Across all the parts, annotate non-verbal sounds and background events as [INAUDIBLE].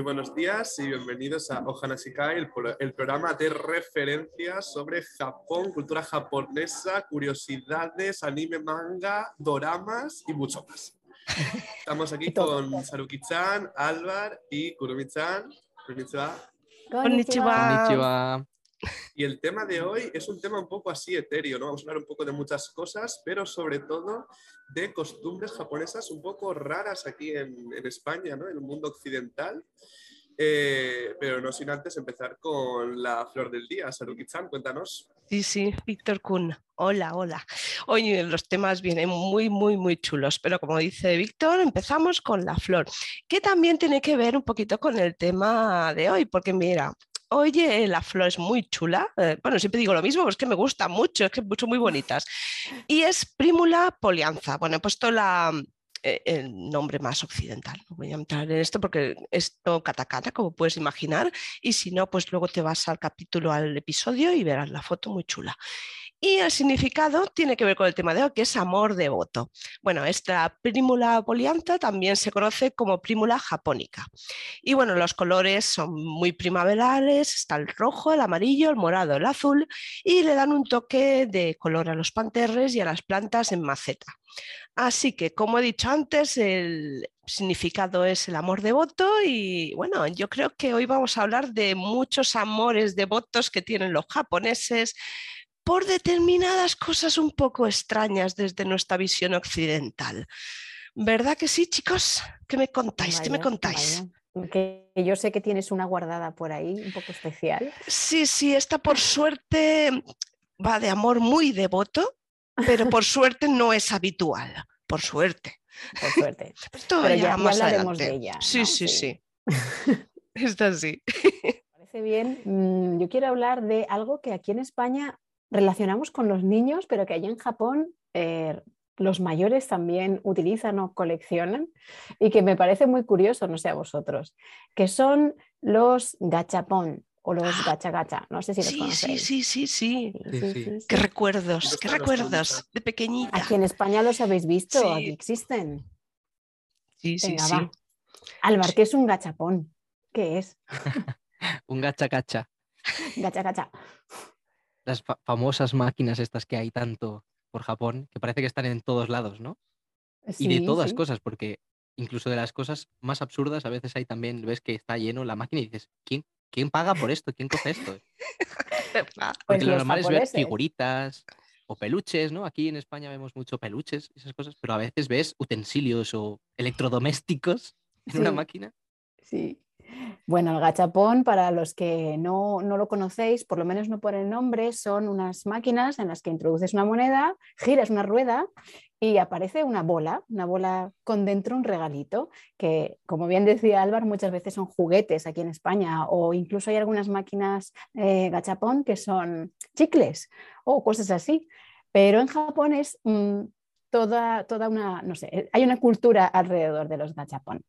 Muy buenos días y bienvenidos a Ohana Shikai, el, el programa de referencias sobre Japón, cultura japonesa, curiosidades, anime, manga, doramas y mucho más. Estamos aquí [LAUGHS] con Saruki-chan, Álvar y Kurumi-chan. Konnichiwa. Konnichiwa. Konnichiwa. Y el tema de hoy es un tema un poco así etéreo, ¿no? Vamos a hablar un poco de muchas cosas, pero sobre todo de costumbres japonesas un poco raras aquí en, España, ¿no? En el mundo occidental. Eh, pero no sin antes empezar con la flor del día. Saruki-chan, cuéntanos. Sí, sí, Víctor Kun. Hola, hola. Hoy los temas vienen muy, muy, muy chulos, pero como dice Víctor, empezamos con la flor, que también tiene que ver un poquito con el tema de hoy, porque mira, oye, la flor es muy chula. eh, bueno, siempre digo lo mismo, pero es que me gusta mucho, es que son muy bonitas. [LAUGHS] Y es Primula polianza. Bueno, he puesto la, eh, el nombre más occidental. No voy a entrar en esto porque es todo katakana, como puedes imaginar, y si no, pues luego te vas al capítulo, al episodio y verás la foto muy chula. Y el significado tiene que ver con el tema de hoy, que es amor devoto. Bueno, esta Primula poliantha también se conoce como Primula japónica. Y bueno, los colores son muy primaverales, está el rojo, el amarillo, el morado, el azul, y le dan un toque de color a los panterres y a las plantas en maceta. Así que, como he dicho antes, el significado es el amor devoto y bueno, yo creo que hoy vamos a hablar de muchos amores devotos que tienen los japoneses por determinadas cosas un poco extrañas desde nuestra visión occidental. ¿Verdad que sí, chicos? ¿Qué me contáis? ¿Qué me Vaya, contáis? vaya. Que yo sé que tienes una guardada por ahí, un poco especial. Sí, sí, esta por suerte va de amor muy devoto, pero por [LAUGHS] suerte no es habitual, por suerte. Por suerte. [LAUGHS] Pero ya, ya- ya más hablaremos de adelante. ella, Sí, ¿no? sí, sí. Sí. [LAUGHS] Esta sí. Parece bien. Mm, Yo quiero hablar de algo que aquí en España relacionamos con los niños, pero que allí en Japón eh, los mayores también utilizan o coleccionan y que me parece muy curioso, no sé a vosotros, que son los gachapón o los Ah. gacha gacha. No sé si los Sí, sí, conocéis. sí, sí, sí. Sí, sí. Qué recuerdos, ¿Dónde qué los recuerdos de pequeñita. Aquí en España los habéis visto, Sí. aquí existen. Sí, sí, Venga, sí. va. Álvar, Sí. ¿qué es un gachapón? ¿Qué es? [LAUGHS] Un gacha gacha. Gacha gacha. Las fa- famosas máquinas estas que hay tanto por Japón, que parece que están en todos lados, ¿no? Y de todas sí. cosas, porque incluso de las cosas más absurdas, a veces hay también, ves que está lleno la máquina y dices, ¿quién, quién paga por esto? ¿Quién coge esto? Pues [LAUGHS] Porque lo los normal es ver figuritas o peluches, ¿no? Aquí en España vemos mucho peluches y esas cosas, pero a veces ves utensilios o electrodomésticos [LAUGHS] en una máquina. Sí. Bueno, el gachapón, para los que no, no lo conocéis, por lo menos no por el nombre, son unas máquinas en las que introduces una moneda, giras una rueda y aparece una bola, una bola con dentro un regalito, que como bien decía Álvaro, muchas veces son juguetes aquí en España o incluso hay algunas máquinas eh, gachapón que son chicles o cosas así. Pero en Japón es mm, toda, toda una, no sé, hay una cultura alrededor de los gachapón.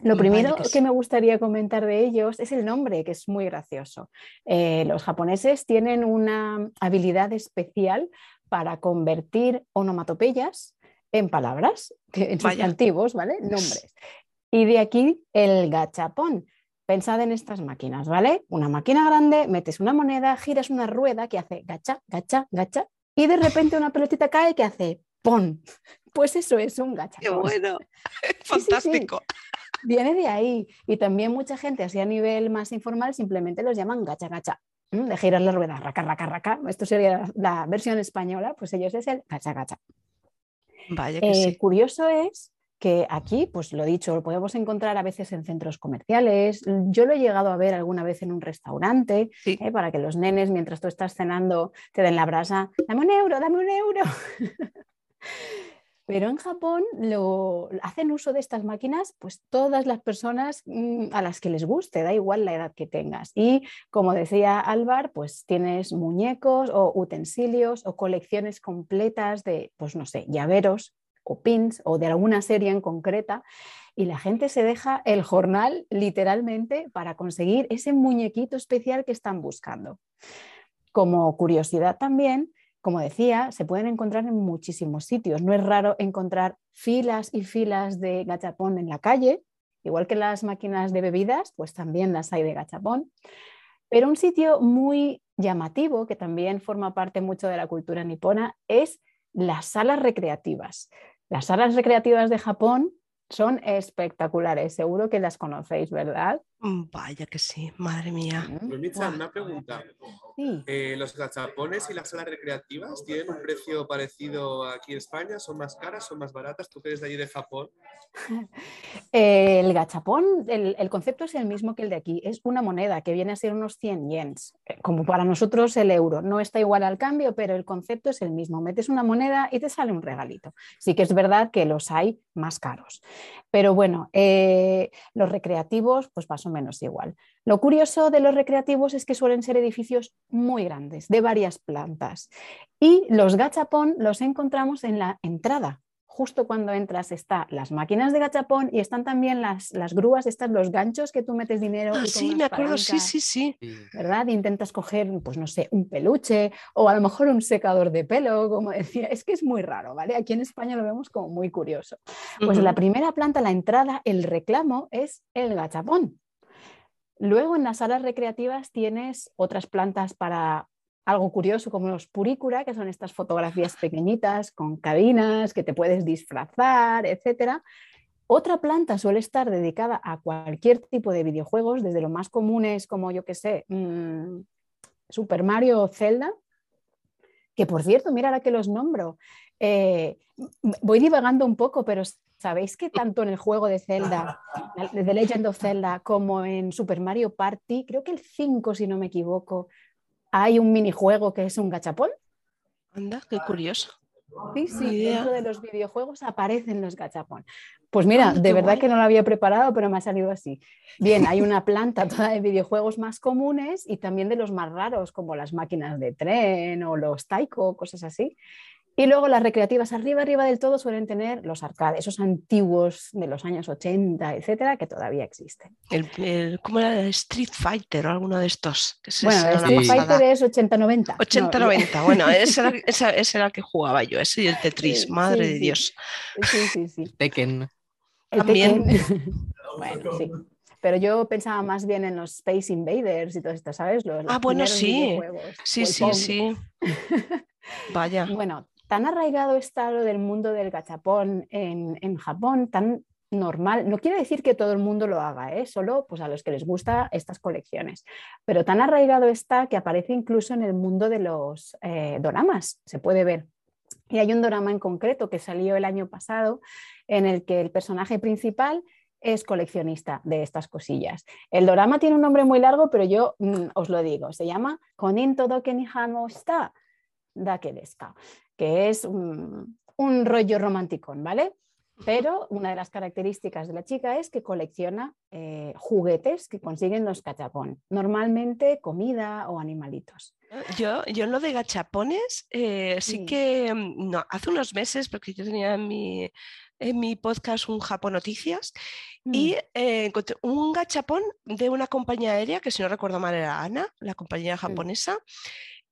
Lo primero que me gustaría comentar de ellos es el nombre, que es muy gracioso. Eh, los japoneses tienen una habilidad especial para convertir onomatopeyas en palabras, en Vaya. sustantivos, ¿vale? Nombres. Y de aquí el gachapón. Pensad en estas máquinas, ¿vale? Una máquina grande, metes una moneda, giras una rueda que hace gacha, gacha, gacha, y de repente una pelotita cae que hace pon. Pues eso es un gachapón. Qué bueno. sí. Fantástico. Viene de ahí. Y también mucha gente, así a nivel más informal, simplemente los llaman gacha gacha. De girar la rueda, raca, raca, raca. Esto sería la, la versión española, pues ellos es el gacha gacha. Vaya que Eh, sí. Curioso es que aquí, pues lo dicho, lo podemos encontrar a veces en centros comerciales. Yo lo he llegado a ver alguna vez en un restaurante, Sí. ¿eh? para que los nenes, mientras tú estás cenando, te den la brasa, dame un euro, dame un euro. [LAUGHS] Pero en Japón lo, hacen uso de estas máquinas pues todas las personas mm, a las que les guste, da igual la edad que tengas. Y como decía Álvar, pues tienes muñecos o utensilios o colecciones completas de, pues no sé, llaveros o pins o de alguna serie en concreta y la gente se deja el jornal literalmente para conseguir ese muñequito especial que están buscando. Como curiosidad también, como decía, se pueden encontrar en muchísimos sitios. No es raro encontrar filas y filas de gachapón en la calle, Igual que las máquinas de bebidas, pues también las hay de gachapón. Pero un sitio muy llamativo, que también forma parte mucho de la cultura nipona, es las salas recreativas. Las salas recreativas de Japón son espectaculares, seguro que las conocéis, ¿verdad? Mm, Vaya que sí, madre mía. Mitza, una pregunta. Sí. Eh, ¿Los gachapones y las salas recreativas tienen un precio parecido aquí en España? ¿Son más caras? ¿Son más baratas? ¿Tú que eres de allí de Japón? [LAUGHS] El gachapón, el, el concepto es el mismo que el de aquí. Es una moneda que viene a ser unos 100 yens, eh, como para nosotros el euro. No está igual al cambio, pero el concepto es el mismo. Metes una moneda y te sale un regalito. Sí que es verdad que los hay más caros. Pero bueno, eh, los recreativos, pues más o menos igual. Lo curioso de los recreativos es que suelen ser edificios muy grandes, de varias plantas. Y los gachapón los encontramos en la entrada. Justo cuando entras están las máquinas de gachapón y están también las, las grúas, estas, los ganchos que tú metes dinero. Ah, sí, me acuerdo, sí, palancas, sí, sí. Sí. ¿Verdad? Intentas coger, pues no sé, un peluche o a lo mejor un secador de pelo, como decía. Es que es muy raro, ¿vale? Aquí en España lo vemos como muy curioso. Pues en la primera planta, la entrada, el reclamo es el gachapón. Luego en las salas recreativas tienes otras plantas para algo curioso como los purícura, que son estas fotografías pequeñitas con cabinas que te puedes disfrazar, etc. Otra planta suele estar dedicada a cualquier tipo de videojuegos, desde los más comunes como yo que sé, mm, Super Mario o Zelda, que por cierto, mira ahora que los nombro, eh, voy divagando un poco, pero ¿sabéis que tanto en el juego de Zelda, [LAUGHS] de The Legend of Zelda, como en Super Mario Party, creo que el 5, si no me equivoco, hay un minijuego que es un gachapón? Anda, qué curioso. Sí, sí, dentro de los videojuegos aparecen los gachapón. Pues mira, Anda, de verdad guay. que no lo había preparado, pero me ha salido así. Bien, hay una planta toda de videojuegos más comunes y también de los más raros, como las máquinas de tren o los taiko, cosas así. Y luego las recreativas arriba, arriba del todo suelen tener los arcades, esos antiguos de los años 80, etcétera, que todavía existen. El, el- ¿Cómo era? El Street Fighter o alguno de estos. Que Bueno, el Street pasada. Fighter es 80-90. No, 80-90, [LAUGHS] bueno, ese era, ese- ese era el que jugaba yo, ese y el Tetris, Sí, madre sí, de sí. Dios. Sí, sí, sí. Tekken. El También. Tekken. [LAUGHS] bueno, sí. Pero yo pensaba más bien en los Space Invaders y todo esto, ¿sabes? Los, los Ah, bueno, sí. Sí, sí, sí. [LAUGHS] Vaya. Bueno, tan arraigado está lo del mundo del gachapón en, Japón, tan normal. No quiere decir que todo el mundo lo haga, ¿eh? solo pues, a los que les gusta estas colecciones. Pero tan arraigado está que aparece incluso en el mundo de los eh, doramas, se puede ver. Y hay un dorama en concreto que salió el año pasado en el que el personaje principal es coleccionista de estas cosillas. El dorama tiene un nombre muy largo, pero yo mm, os lo digo, se llama Konin Todoke ni Hano Shita Dake desu ka, que es un, un rollo romanticón, ¿vale? Pero una de las características de la chica es que colecciona eh, juguetes que consiguen los cachapón, normalmente comida o animalitos. Yo, yo en lo de gachapones, eh, sí Sí. que, mm, no, hace unos meses, porque yo tenía en mi, en mi podcast un Japón Noticias, y eh, encontré un gachapón de una compañía aérea, que si no recuerdo mal era ANA, la compañía japonesa,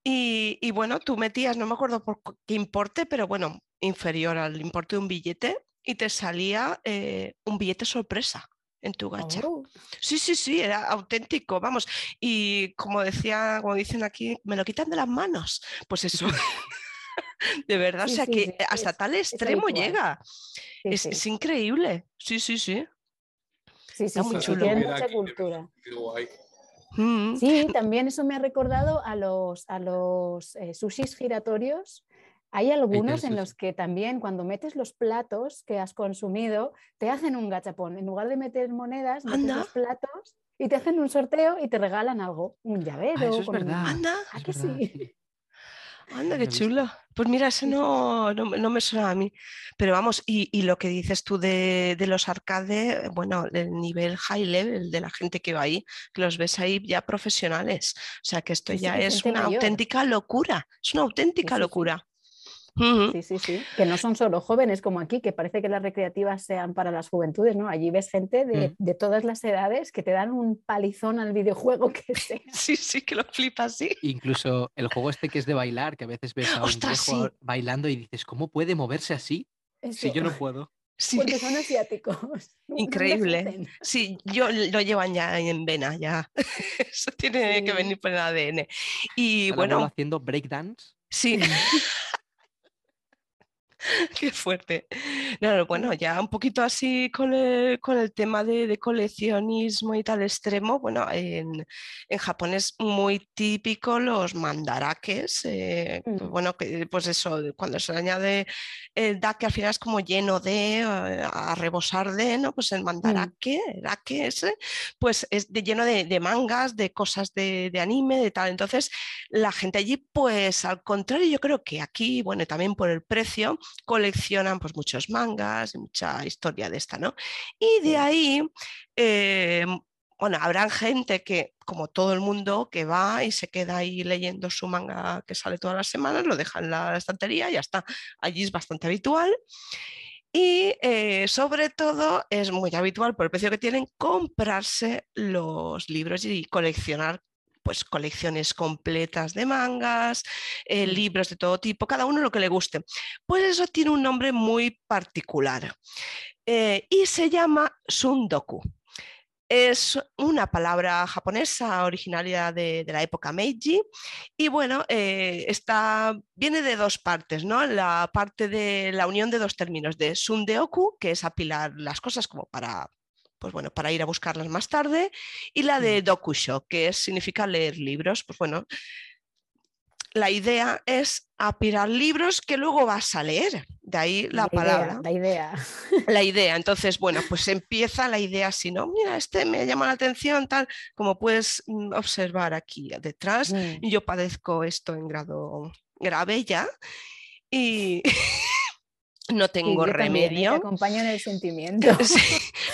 y, y bueno, tú metías, no me acuerdo por qué importe, pero bueno, inferior al importe de un billete, y te salía eh, un billete sorpresa en tu gacha. Oh, Sí, sí, sí, era auténtico, vamos. Y como decía, como dicen aquí, me lo quitan de las manos. Pues eso. [LAUGHS] [LAUGHS] De verdad, o sea sí, que sí, hasta es- tal extremo llega. sí, Es, sí. es increíble. Sí, sí, sí. Sí, sí, está muy chulo. tiene mucha cultura. Qué guay. Mm. Sí, también eso me ha recordado a los, a los eh, sushis giratorios. Hay algunos en los que también cuando metes los platos que has consumido, te hacen un gachapón. En lugar de meter monedas, metes Anda. los platos y te hacen un sorteo y te regalan algo, un llavero. Ah, eso es con un- verdad. Anda, ¿A Es que verdad, sí? sí. Anda, qué chulo. Pues mira, ese no, no, me- no me suena a mí. Pero vamos, y, y lo que dices tú de, de los arcades, bueno, el nivel high level de la gente que va ahí, que los ves ahí ya profesionales. O sea que esto ya es una mayor. auténtica locura. Es una auténtica sí, sí. locura. Sí, sí, sí. Que no son solo jóvenes como aquí, que parece que las recreativas sean para las juventudes, ¿no? Allí ves gente de, Mm. de todas las edades que te dan un palizón al videojuego que [LAUGHS] sea. Sí, sí, que lo flipas, sí. Incluso el juego este que es de bailar, que a veces ves a un Ostras, viejo sí. bailando y dices, ¿cómo puede moverse así? Si yo no puedo. Sí, porque son asiáticos. [LAUGHS] Increíble. sí, yo lo llevan ya en vena, ya. [LAUGHS] Eso tiene que venir por el ADN. Y bueno, haciendo breakdance. sí. [LAUGHS] Qué fuerte. No, no, bueno, ya un poquito así con el, con el tema de, de coleccionismo y tal extremo, bueno, en, en Japón es muy típico los mandarakes, eh, pues Mm. bueno, que pues eso, cuando se le añade el dake al final es como lleno de, eh, a rebosar de, ¿no? Pues el mandarake, el ake ese, pues es de, lleno de, de mangas, de cosas de, de anime, de tal. Entonces, la gente allí, pues al contrario, yo creo que aquí, bueno, también por el precio, coleccionan pues muchos mangas y mucha historia de esta, ¿no? Y de ahí, eh, bueno, habrá gente que, como todo el mundo, que va y se queda ahí leyendo su manga que sale todas las semanas, lo deja en la estantería y ya está. Allí es bastante habitual. Y eh, sobre todo es muy habitual por el precio que tienen comprarse los libros y coleccionar pues colecciones completas de mangas, eh, Mm. libros de todo tipo, cada uno lo que le guste. Pues eso tiene un nombre muy particular eh, y se llama sundoku. Es una palabra japonesa originaria de, de la época Meiji y bueno, eh, está, viene de dos partes, ¿no? La parte de la unión de dos términos, de sundeoku, que es apilar las cosas como para, pues bueno, para ir a buscarlas más tarde, y la de dokusho, que es, significa leer libros. Pues bueno, la idea es apilar libros que luego vas a leer, de ahí la, palabra la idea. la [LAUGHS] idea. Entonces, bueno, pues empieza la idea así, ¿no? Mira, este me llama la atención, tal, como puedes mm, observar aquí detrás. Mm. Yo padezco esto en grado grave ya y [LAUGHS] no Sí, tengo yo también, ¿eh? Te remedio. acompaño en el [LAUGHS] sentimiento. Sí,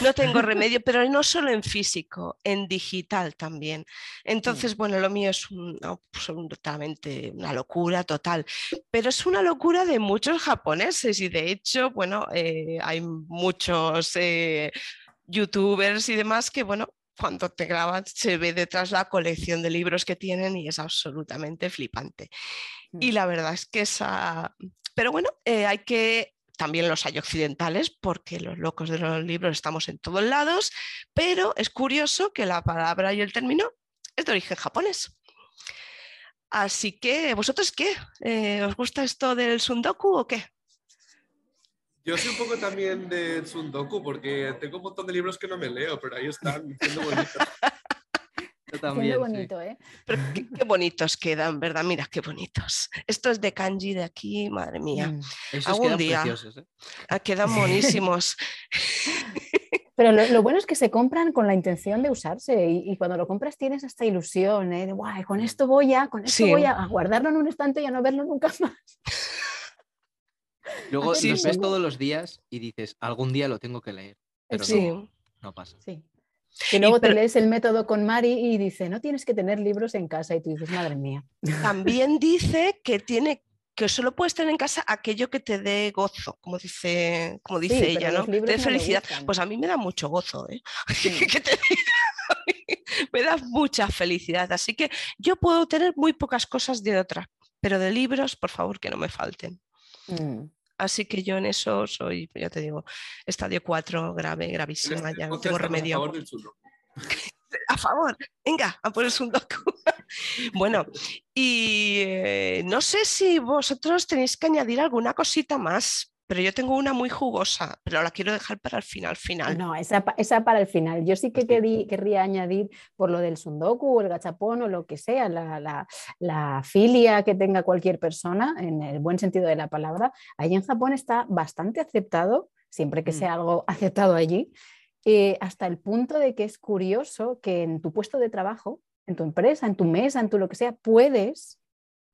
no tengo [LAUGHS] remedio, pero no solo en físico, en digital también. Entonces, bueno, lo mío es un- absolutamente una locura total, pero es una locura de muchos japoneses y de hecho, bueno, eh, hay muchos eh, youtubers y demás que, bueno, cuando te graban se ve detrás la colección de libros que tienen y es absolutamente flipante. Y Mm. la verdad es que esa... Pero bueno, eh, hay que... También los hay occidentales, porque los locos de los libros estamos en todos lados, pero es curioso que la palabra y el término es de origen japonés. Así que, ¿vosotros qué? Eh, ¿Os gusta esto del sundoku o qué? Yo soy un poco también de Sundoku porque tengo un montón de libros que no me leo, pero ahí están siendo [LAUGHS] bonitos. Yo Haciendo también. sí. bonito, ¿eh? Pero qué, qué bonitos quedan, ¿verdad? Mira, qué bonitos. Esto es de kanji de aquí, madre mía. Mm. Esos Algún quedan día. preciosos. ¿eh? Ah, quedan [LAUGHS] buenísimos. Pero lo, lo bueno es que se compran con la intención de usarse y, y cuando lo compras tienes esta ilusión, ¿eh? De, "Guay, con esto voy a, con esto Sí. voy a, a guardarlo en un estante y a no verlo nunca más. [LAUGHS] Luego los ves todos los días y dices, algún día lo tengo que leer. Pero Sí. no, no pasa. Sí. Y luego te lees el método con Mari y dice, no tienes que tener libros en casa. Y tú dices, madre mía. También [LAUGHS] dice que tiene que solo puedes tener en casa aquello que te dé gozo, como dice, como dice ella, ¿no? Te dé felicidad. Pues a mí me da mucho gozo, ¿eh? [LAUGHS] Sí. ¿Qué te digo? [LAUGHS] me da mucha felicidad. Así que yo puedo tener muy pocas cosas de otra, pero de libros, por favor, que no me falten. Mm. Así que yo en eso soy, ya te digo, estadio 4, grave, gravísima, este ya no tengo remedio. A favor del Sundoku. [LAUGHS] a favor, venga, a ponerse un docu. [LAUGHS] bueno, y eh, no sé si vosotros tenéis que añadir alguna cosita más, pero yo tengo una muy jugosa, pero la quiero dejar para el final, final. No, esa, esa para el final. Yo sí que querí- querría añadir por lo del sundoku o el gachapón o lo que sea, la, la- la filia que tenga cualquier persona, en el buen sentido de la palabra. Ahí en Japón está bastante aceptado, siempre que Mm. sea algo [LAUGHS] aceptado allí, eh, hasta el punto de que es curioso que en tu puesto de trabajo, en tu empresa, en tu mesa, en tu lo que sea, puedes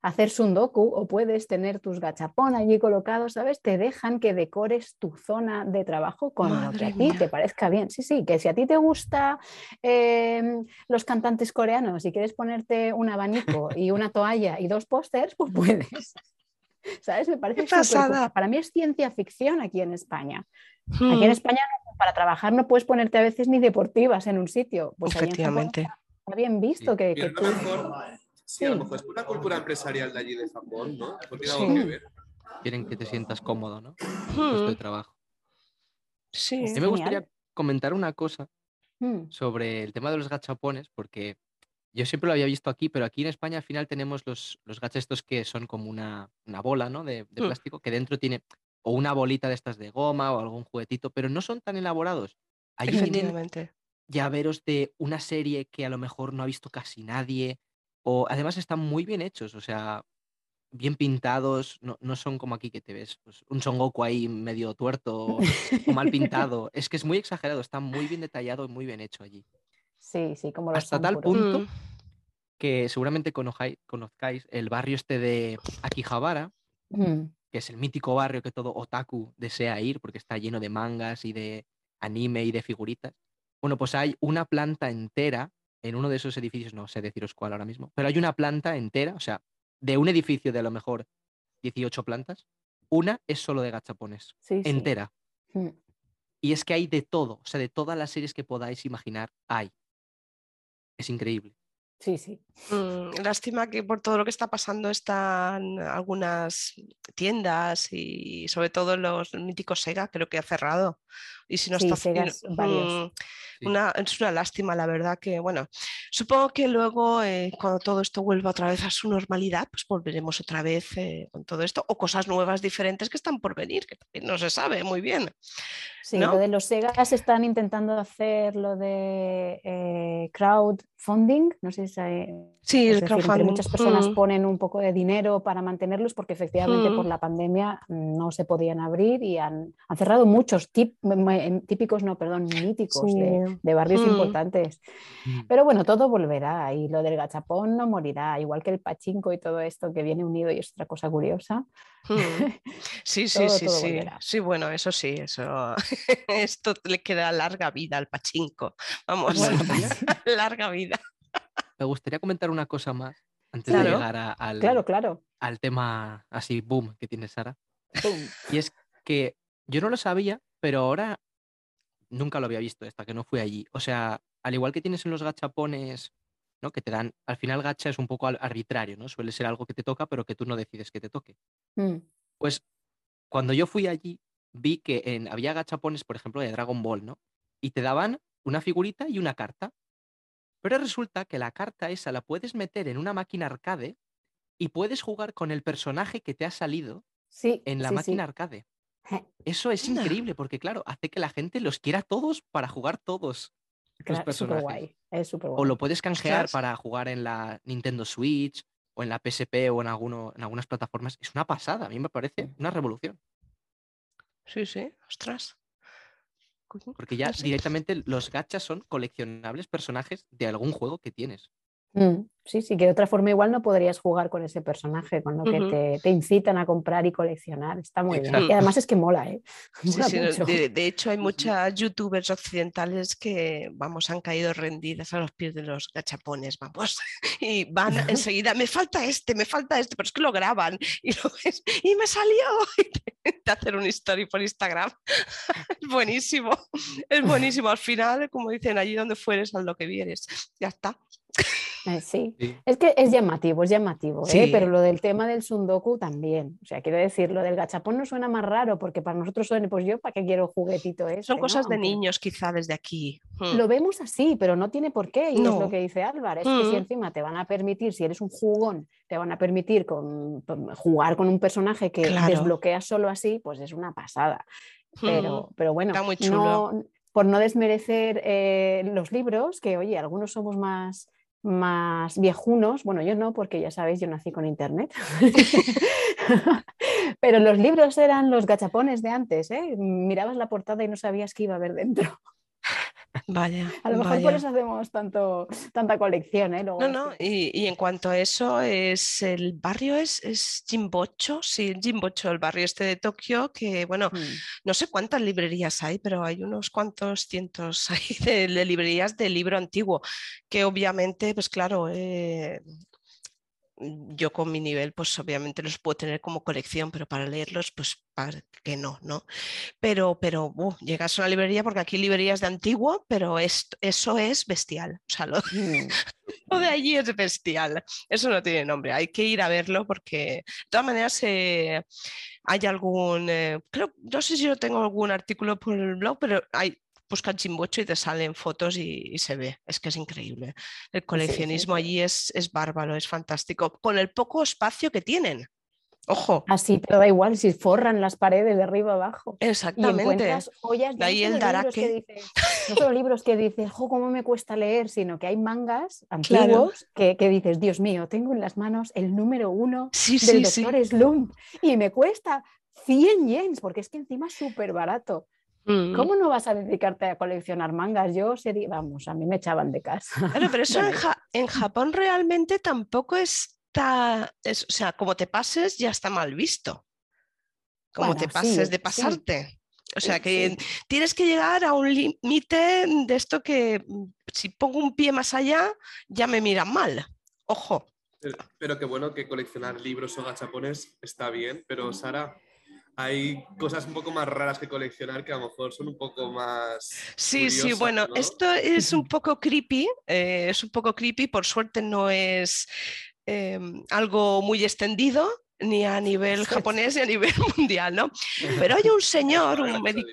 hacer sundoku o puedes tener tus gachapón allí colocados, ¿sabes? Te dejan que decores tu zona de trabajo con lo que a ti mía. te parezca bien. Sí, sí, que si a ti te gusta eh, los cantantes coreanos y quieres ponerte un abanico y una [LAUGHS] toalla y dos pósters, pues puedes. [LAUGHS] ¿Sabes? Me parece ¡Qué súper cool. pasada! Para mí es ciencia ficción aquí en España. Aquí en Mm, España no- para trabajar no puedes ponerte a veces ni deportivas en un sitio. Pues Efectivamente. está bien visto Sí. que, que tú- mejor, sí, a lo mejor es una cultura empresarial de allí de Japón, ¿no? No tiene Sí. algo que ver. Quieren que te sientas cómodo, ¿no? mm. Puesto de trabajo. Sí. A mí me Genial. gustaría comentar una cosa Mm, sobre el tema de los gachapones, porque yo siempre lo había visto aquí, pero aquí en España al final tenemos los, los gachas estos que son como una, una bola, ¿no? De, de Mm. plástico, que dentro tiene o una bolita de estas de goma o algún juguetito, pero no son tan elaborados. Allí tienen Efectivamente. llaveros de una serie que a lo mejor no ha visto casi nadie, o además están muy bien hechos, o sea, bien pintados, no, no son como aquí que te ves pues, un Son Goku ahí medio tuerto o mal [LAUGHS] pintado. Es que es muy exagerado, está muy bien detallado y muy bien hecho allí. Sí, sí, como los Hasta tal punto Mm, que seguramente conozcáis, conozcáis el barrio este de Akihabara, Mm, que es el mítico barrio que todo otaku desea ir porque está lleno de mangas y de anime y de figuritas. Bueno, pues hay una planta entera en uno de esos edificios, no sé deciros cuál ahora mismo, pero hay una planta entera, o sea, de un edificio de a lo mejor 18 plantas, una es solo de gachapones, sí, sí. entera. Mm, Y es que hay de todo, o sea, de todas las series que podáis imaginar, hay. Es increíble. Sí, sí. mm, Lástima que por todo lo que está pasando están algunas tiendas y sobre todo los míticos Sega, creo que ha cerrado. Y si no Sí, está Segas, varios. mm, Sí. una, es una lástima, la verdad que, bueno, supongo que luego eh, cuando todo esto vuelva otra vez a su normalidad, pues volveremos otra vez eh, con todo esto o cosas nuevas, diferentes que están por venir, que también no se sabe muy bien. Sí, ¿no? lo de los Segas están intentando hacer lo de eh, crowdfunding, no sé si hay- Sí, es el decir, entre crowdfunding. muchas personas mm, ponen un poco de dinero para mantenerlos porque efectivamente por Mm. la pandemia no se podían abrir y han, han cerrado muchos tip- típicos, no, perdón, míticos de, sí. de barrios Mm. importantes. Mm. Pero bueno, todo volverá y lo del gachapón no morirá, igual que el pachinko y todo esto que viene unido y es otra cosa curiosa. Mm. [LAUGHS] Sí, sí, Todo- sí, todo sí. volverá. Sí, bueno, eso sí, eso. [LAUGHS] Esto le queda larga vida al pachinko. Vamos, Bueno, [LAUGHS] Bueno, larga vida. Me gustaría comentar una cosa más antes Claro. de llegar a- al, Claro, claro. al tema así, boom, que tiene Sara. Y es que yo no lo sabía, pero ahora nunca lo había visto hasta que no fui allí. O sea, al igual que tienes en los gachapones, ¿no? Que te dan, al final gacha es un poco arbitrario, ¿no? Suele ser algo que te toca, pero que tú no decides que te toque. Mm. Pues cuando yo fui allí, vi que en, había gachapones, por ejemplo, de Dragon Ball, ¿no? Y te daban una figurita y una carta. Pero resulta que la carta esa la puedes meter en una máquina arcade y puedes jugar con el personaje que te ha salido Sí, en la sí, sí. máquina arcade. Eso es increíble porque, claro, hace que la gente los quiera todos para jugar todos claro, súper personajes. guay. Es súper O guay. lo puedes canjear Ostras. para jugar en la Nintendo Switch o en la PSP o en, alguno, en algunas plataformas. Es una pasada, a mí me parece Mm. una revolución. Sí, sí, ostras. Porque ya sé. directamente los gachas son coleccionables personajes de algún juego que tienes. Mm, Sí, sí, que de otra forma igual no podrías jugar con ese personaje, con lo que te, te incitan a comprar y coleccionar. Está muy bien. Y además es que mola, ¿eh? [LAUGHS] Mola sí, de, de hecho, hay muchas youtubers occidentales que, vamos, han caído rendidas a los pies de los gachapones, vamos, [LAUGHS] y van [LAUGHS] enseguida, me falta este, me falta este, pero es que lo graban y lo ves, y me salió, y te, te hacen un story por Instagram. Es buenísimo, es buenísimo. Al final, como dicen, allí donde fueres, haz lo que vieres. Ya está. Eh, sí. Sí. Es que es llamativo, es llamativo, ¿eh? Pero lo del tema del sundoku también. O sea, quiero decir, lo del gachapón no suena más raro porque para nosotros suena, pues yo, ¿para qué quiero juguetito este? Son no? cosas de Aunque niños, quizá desde aquí. Mm. Lo vemos así, pero no tiene por qué. Y es lo que dice Álvaro, es que si Mm. encima te van a permitir, si eres un jugón, te van a permitir con, jugar con un personaje que Claro. desbloqueas solo así, pues es una pasada. Pero, Mm. pero bueno, Está muy chulo. no- por no desmerecer eh, los libros, que oye, algunos somos más, más viejunos, bueno, yo no, porque ya sabéis, yo nací con internet. [LAUGHS] Pero los libros eran los gachapones de antes, ¿eh? Mirabas la portada y no sabías qué iba a haber dentro. Vaya. [LAUGHS] A lo mejor por eso hacemos tanto, tanta colección, ¿eh? Luego No, no, y, y en cuanto a eso, es el barrio es, es Jimbocho, sí, Jimbocho, el barrio este de Tokio, que bueno, Mm. no sé cuántas librerías hay, pero hay unos cuantos cientos [LAUGHS] ahí de, de librerías de libro antiguo, que obviamente, pues claro, eh, yo con mi nivel, pues obviamente los puedo tener como colección, pero para leerlos, pues para que no, ¿no? Pero, pero uh, llegas a una librería, porque aquí hay librerías de antiguo, pero esto, eso es bestial. O sea, lo- [LAUGHS] Mm. Lo de allí es bestial. Eso no tiene nombre. Hay que ir a verlo porque, de todas maneras, eh, hay algún. eh, creo, no sé si yo tengo algún artículo por el blog, pero hay. Busca Chimbocho y te salen fotos y, y se ve. Es que es increíble. El coleccionismo sí. allí es, es bárbaro, es fantástico. Con el poco espacio que tienen. Ojo, Así te da igual si forran las paredes de arriba abajo. Y exactamente. encuentras ollas De ahí no el libros que daraque. dices, no solo libros que dices, jo, cómo me cuesta leer, sino que hay mangas [LAUGHS] antiguos que, que dices, Dios mío, tengo en las manos el número uno Sí, del sí, sí. doctor Slump y me cuesta 100 yens, porque es que encima es súper barato. Mm. ¿Cómo no vas a dedicarte a coleccionar mangas? Yo sería, vamos, a mí me echaban de casa. [LAUGHS] Claro, pero eso en, Bueno, Ja- en [LAUGHS] Japón realmente tampoco está, es- o sea, como te pases ya está mal visto. Como te sí, pases de sí. pasarte. O sea Sí, que sí. tienes que llegar a un límite de esto que mm, si pongo un pie más allá ya me miran mal. Ojo. Pero, pero qué bueno que coleccionar libros o gachapones está bien, pero Sara, hay cosas un poco más raras que coleccionar que a lo mejor son un poco más. Sí, sí, bueno, ¿no? esto es un poco creepy, eh, es un poco creepy, por suerte no es em, algo muy extendido, ni a nivel japonés ni a nivel [LAUGHS] mundial, ¿no? [LAUGHS] Pero hay un señor, un a médico.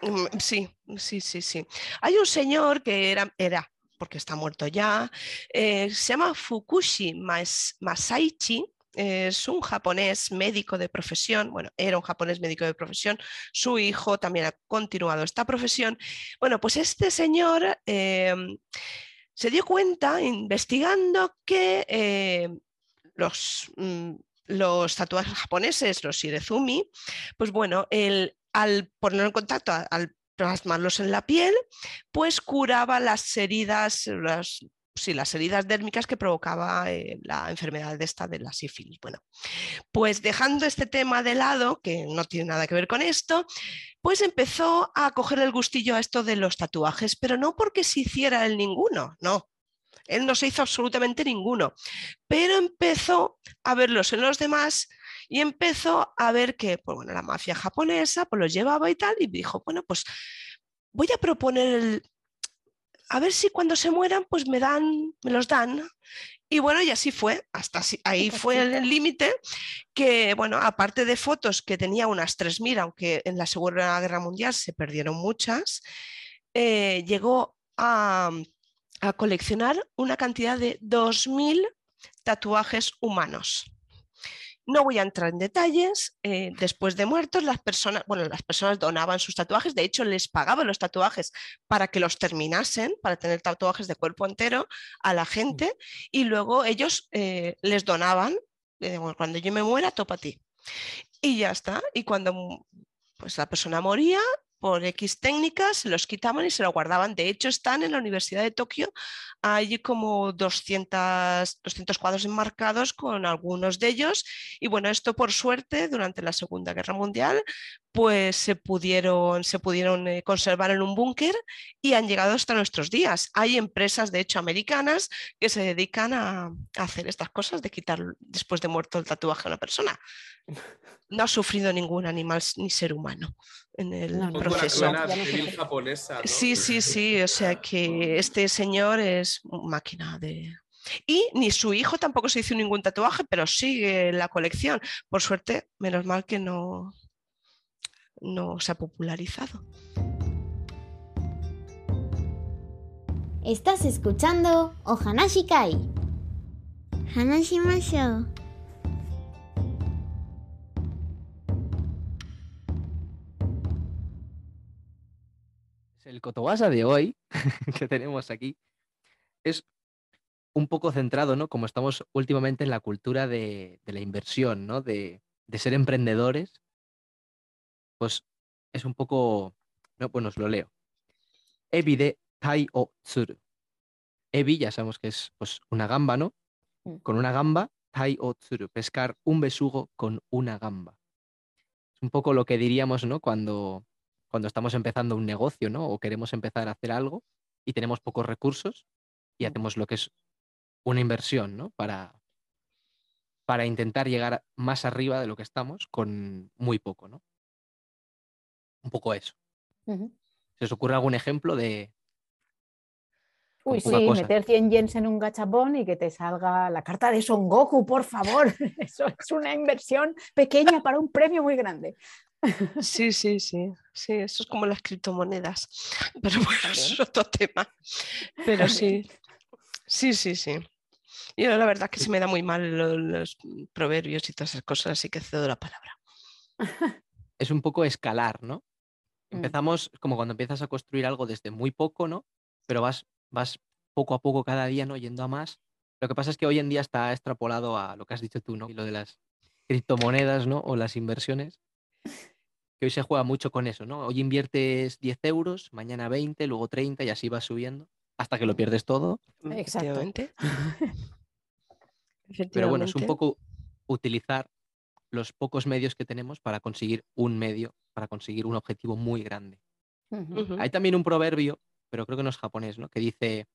Mm, Sí, sí, sí, sí. Hay un señor que era, era porque está muerto ya, eh, se llama Fukushi Mas- Masaichi, es un japonés médico de profesión, bueno, era un japonés médico de profesión, su hijo también ha continuado esta profesión. Bueno, pues este señor eh, se dio cuenta investigando que eh, los, mm, los tatuajes japoneses, los shirezumi, pues bueno, el, al ponerlo en contacto, al plasmarlos en la piel, pues curaba las heridas, las, sí, las heridas dérmicas que provocaba eh, la enfermedad de esta de la sífilis. Bueno, pues dejando este tema de lado, que no tiene nada que ver con esto, pues empezó a coger el gustillo a esto de los tatuajes, pero no porque se hiciera él ninguno, no. Él no se hizo absolutamente ninguno, pero empezó a verlos en los demás y empezó a ver que pues bueno, la mafia japonesa pues los llevaba y tal, y dijo, bueno, pues voy a proponer el, a ver si cuando se mueran, pues me dan, me los dan. Y bueno, y así fue, hasta así- ahí fue el límite, que bueno, aparte de fotos que tenía unas 3.000, aunque en la Segunda Guerra Mundial se perdieron muchas, eh, llegó a, a coleccionar una cantidad de 2.000 tatuajes humanos. No voy a entrar en detalles. eh, después de muertos, las personas, bueno, las personas donaban sus tatuajes. De hecho, les pagaban los tatuajes para que los terminasen, para tener tatuajes de cuerpo entero a la gente. Y luego ellos eh, les donaban. cuando yo me muera, topa a ti. Y ya está. Y cuando pues, la persona moría, por X técnicas, se los quitaban y se lo guardaban. De hecho, están en la Universidad de Tokio. Hay como 200, 200 cuadros enmarcados con algunos de ellos. Y bueno, esto por suerte, durante la Segunda Guerra Mundial, pues se pudieron, se pudieron eh, conservar en un búnker y han llegado hasta nuestros días. Hay empresas, de hecho, americanas que se dedican a, a hacer estas cosas, de quitar después de muerto el tatuaje a una persona. [LAUGHS] No ha sufrido ningún animal ni ser humano en el No, no, Un poco la proceso. civil japonesa. ¿no? Sí, sí, sí, o sea que [LAUGHS] este señor es máquina de... Y ni su hijo tampoco se hizo ningún tatuaje, pero sigue la colección. Por suerte, menos mal que no, no se ha popularizado. Estás escuchando Ohanashi Kai. Hanashimashou. El Kotowasa de hoy [LAUGHS] que tenemos aquí es un poco centrado, ¿no? Como estamos últimamente en la cultura de, de la inversión, ¿no? De, de ser emprendedores, pues es un poco, no, bueno, os lo leo. Ebi de Tai o Tsuru. Ebi, ya sabemos que es pues, una gamba, ¿no? Mm. Con una gamba, Tai o Tsuru, pescar un besugo con una gamba. Es un poco lo que diríamos, ¿no? Cuando, cuando estamos empezando un negocio, ¿no? O queremos empezar a hacer algo y tenemos pocos recursos y Mm. hacemos lo que es una inversión, ¿no? Para, para intentar llegar más arriba de lo que estamos con muy poco, ¿no? Un poco eso. ¿Se os ocurre algún ejemplo de, Uy, sí, cosa. meter 100 yens en un gachapón y que te salga la carta de Son Goku, por favor. [LAUGHS] Eso es una inversión pequeña para un premio muy grande. Sí, sí, sí. Sí, eso es como las criptomonedas. Pero bueno, eso es otro tema. Pero sí. Sí, sí, sí. Yo la verdad es que se me da muy mal lo- los proverbios y todas esas cosas, así que cedo la palabra. Es un poco escalar, ¿no? Mm. Empezamos como cuando empiezas a construir algo desde muy poco, ¿no? Pero vas, vas poco a poco cada día, ¿no? Yendo a más. Lo que pasa es que hoy en día está extrapolado a lo que has dicho tú, ¿no? Y lo de las criptomonedas, ¿no? O las inversiones. Que hoy se juega mucho con eso, ¿no? Hoy inviertes 10 euros, mañana 20, luego 30 y así vas subiendo hasta que lo pierdes todo. Exacto. Efectivamente. [LAUGHS] Pero bueno, es un poco utilizar los pocos medios que tenemos para conseguir un medio, para conseguir un objetivo muy grande. Hay también un proverbio, pero creo que no es japonés, ¿no? Que dice,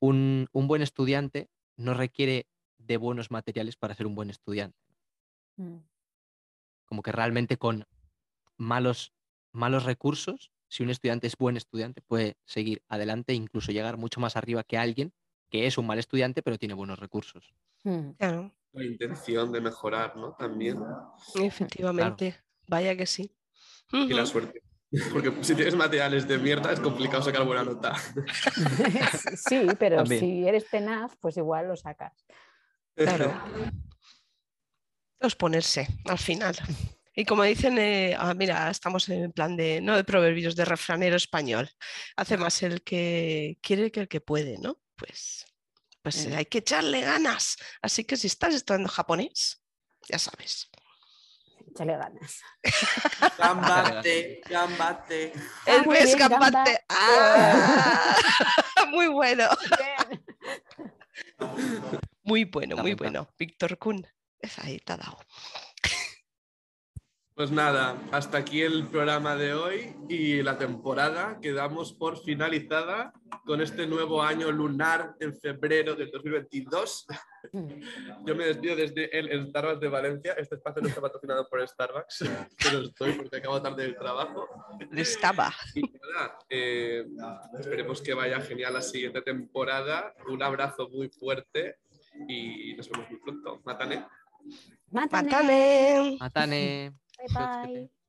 un, un buen estudiante no requiere de buenos materiales para ser un buen estudiante. Mm. Como que realmente con malos, malos recursos, si un estudiante es buen estudiante, puede seguir adelante e incluso llegar mucho más arriba que alguien que es un mal estudiante pero tiene buenos recursos. Mm. Claro, La intención de mejorar, ¿no? También. efectivamente. Vaya que sí. Y la suerte. Porque si tienes materiales de mierda es complicado sacar buena nota. [LAUGHS] Sí, pero También. si eres tenaz, pues igual lo sacas. Claro. Es ponerse al final. Y como dicen, eh, ah, mira, estamos en plan de, no de proverbios, de refranero español. Hace más el que quiere que el que puede, ¿no? Pues, pues Mm. hay que echarle ganas. Así que si estás estudiando japonés, ya sabes. Échale ganas. [LAUGHS] Gambate, gambate. Ah, El bien, gambate. gamba. ¡Ah! Muy bueno, Bien. muy bueno, muy bueno. Víctor Kun, es ahí, te ha dado. Pues nada, hasta aquí el programa de hoy y la temporada. Quedamos por finalizada con este nuevo año lunar en febrero del 2022. Mm. Yo me despido desde el Starbucks de Valencia. Este espacio no está patrocinado por Starbucks, [LAUGHS] pero estoy porque acabo tarde del trabajo. Estaba. Y nada, eh, esperemos que vaya genial la siguiente temporada. Un abrazo muy fuerte y nos vemos muy pronto. Mátane. Mátame. Matane. Matane. 拜拜。[LAUGHS]